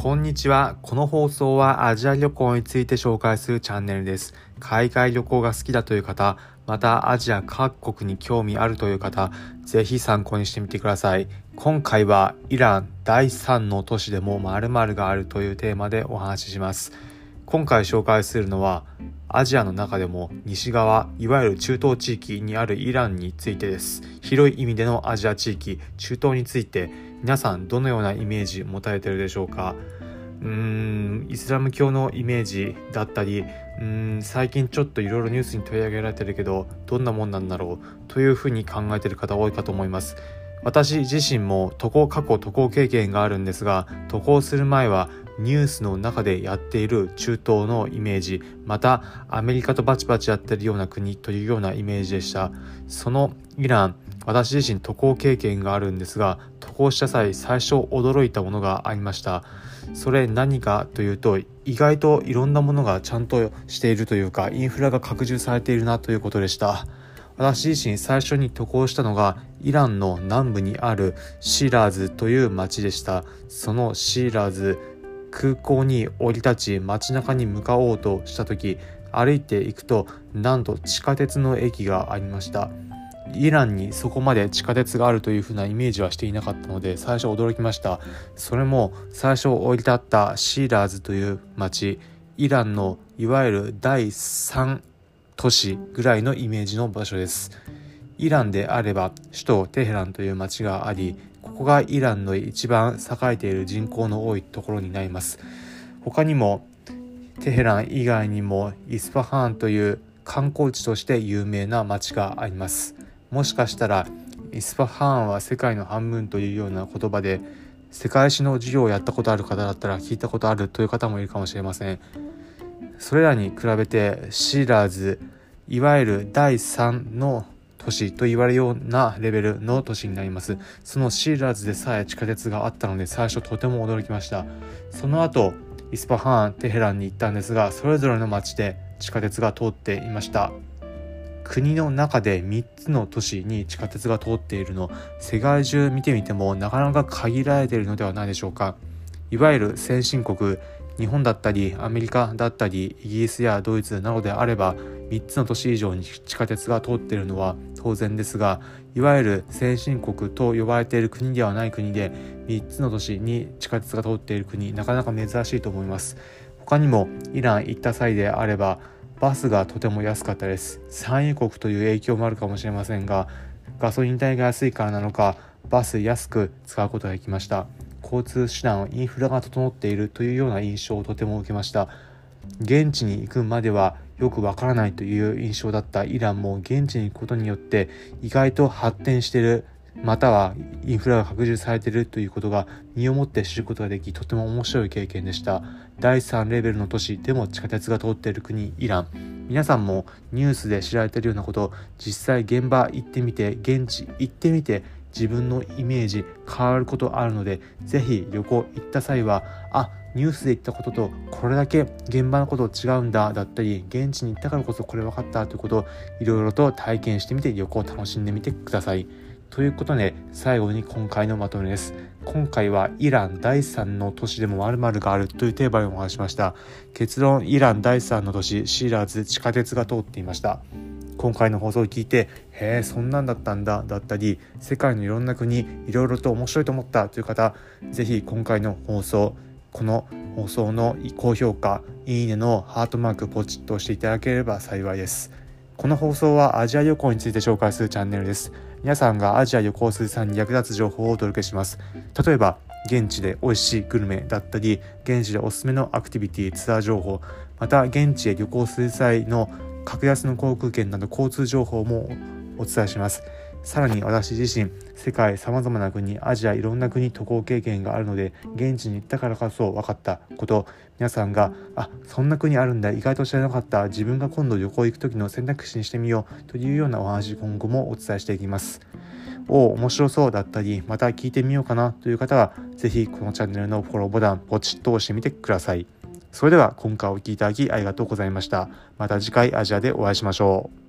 こんにちは。この放送はアジア旅行について紹介するチャンネルです。海外旅行が好きだという方、またアジア各国に興味あるという方、ぜひ参考にしてみてください。今回はイラン第3の都市でも〇〇があるというテーマでお話しします。今回紹介するのはアジアの中でも西側、いわゆる中東地域にあるイランについてです。広い意味でのアジア地域、中東について皆さんどのようなイメージ持たれてるでしょうか？うーんイスラム教のイメージだったりうん最近ちょっといろいろニュースに取り上げられてるけどどんなもんなんだろう？というふうに考えてる方多いかと思います。私自身も渡航過去渡航経験があるんですが渡航する前はニュースの中でやっている中東のイメージまたアメリカとバチバチやってるような国というようなイメージでした。そのイラン私自身渡航経験があるんですが渡航した際最初驚いたものがありました。それ何かというと意外といろんなものがちゃんとしているというかインフラが拡充されているなということでした。私自身最初に渡航したのがイランの南部にあるシーラーズという町でした。そのシーラーズ空港に降り立ち街中に向かおうとした時歩いていくとなんと地下鉄の駅がありました。イランにそこまで地下鉄があるというふうなイメージはしていなかったので最初驚きました。それも最初降り立ったシーラーズという町イランのいわゆる第3都市ぐらいのイメージの場所です。イランであれば首都テヘランという町がありここがイランの一番栄えている人口の多いところになります。他にもテヘラン以外にもイスファハーンという観光地として有名な町があります。もしかしたらイスファハーンは世界の半分というような言葉で世界史の授業をやったことある方だったら聞いたことあるという方もいるかもしれません。それらに比べてシーラーズいわゆる第3の都市と言われるようなレベルの都市になります。そのシーラーズでさえ地下鉄があったので最初とても驚きました。その後イスパハーンテヘランに行ったんですがそれぞれの町で地下鉄が通っていました。国の中で3つの都市に地下鉄が通っているの世界中見てみてもなかなか限られているのではないでしょうか。いわゆる先進国日本だったりアメリカだったりイギリスやドイツなどであれば3つの都市以上に地下鉄が通っているのは当然ですがいわゆる先進国と呼ばれている国ではない国で3つの都市に地下鉄が通っている国なかなか珍しいと思います。他にもイラン行った際であればバスがとても安かったです。産油国という影響もあるかもしれませんがガソリン代が安いからなのかバス安く使うことができました。交通手段インフラが整っているというような印象をとても受けました。現地に行くまではよくわからないという印象だったイランも現地に行くことによって意外と発展しているまたはインフラが拡充されているということが身をもって知ることができとても面白い経験でした第3レベルの都市でも地下鉄が通っている国イラン皆さんもニュースで知られているようなこと実際現場行ってみて現地行ってみて自分のイメージ変わることあるので是非旅行行った際はあニュースで言ったこととこれだけ現場のこと違うんだだったり現地に行ったからこそこれ分かったということをいろいろと体験してみて旅行を楽しんでみてください。ということで最後に今回のまとめです。今回はイラン第3の都市でも〇〇があるというテーマでお話しました。結論イラン第3の都市シーラーズ地下鉄が通っていました。今回の放送を聞いてへえそんなんだったんだだったり世界のいろんな国いろいろと面白いと思ったという方是非今回の放送この放送の高評価いいねのハートマークポチッと押していただければ幸いですこの放送はアジア旅行について紹介するチャンネルです。皆さんがアジア旅行する際に役立つ情報をお届けします。例えば現地で美味しいグルメだったり現地でおすすめのアクティビティツアー情報また現地へ旅行する際の格安の航空券など交通情報もお伝えします。さらに私自身世界さまざまな国アジアいろんな国渡航経験があるので現地に行ったからこそ分かったこと。皆さんがあそんな国あるんだ。意外と知らなかった。自分が今度旅行行く時の選択肢にしてみようというようなお話今後もお伝えしていきます。お面白そうだったりまた聞いてみようかなという方は是非このチャンネルのフォローボタンポチッと押してみてください。それでは今回お聴きいただきありがとうございました。また次回アジアでお会いしましょう。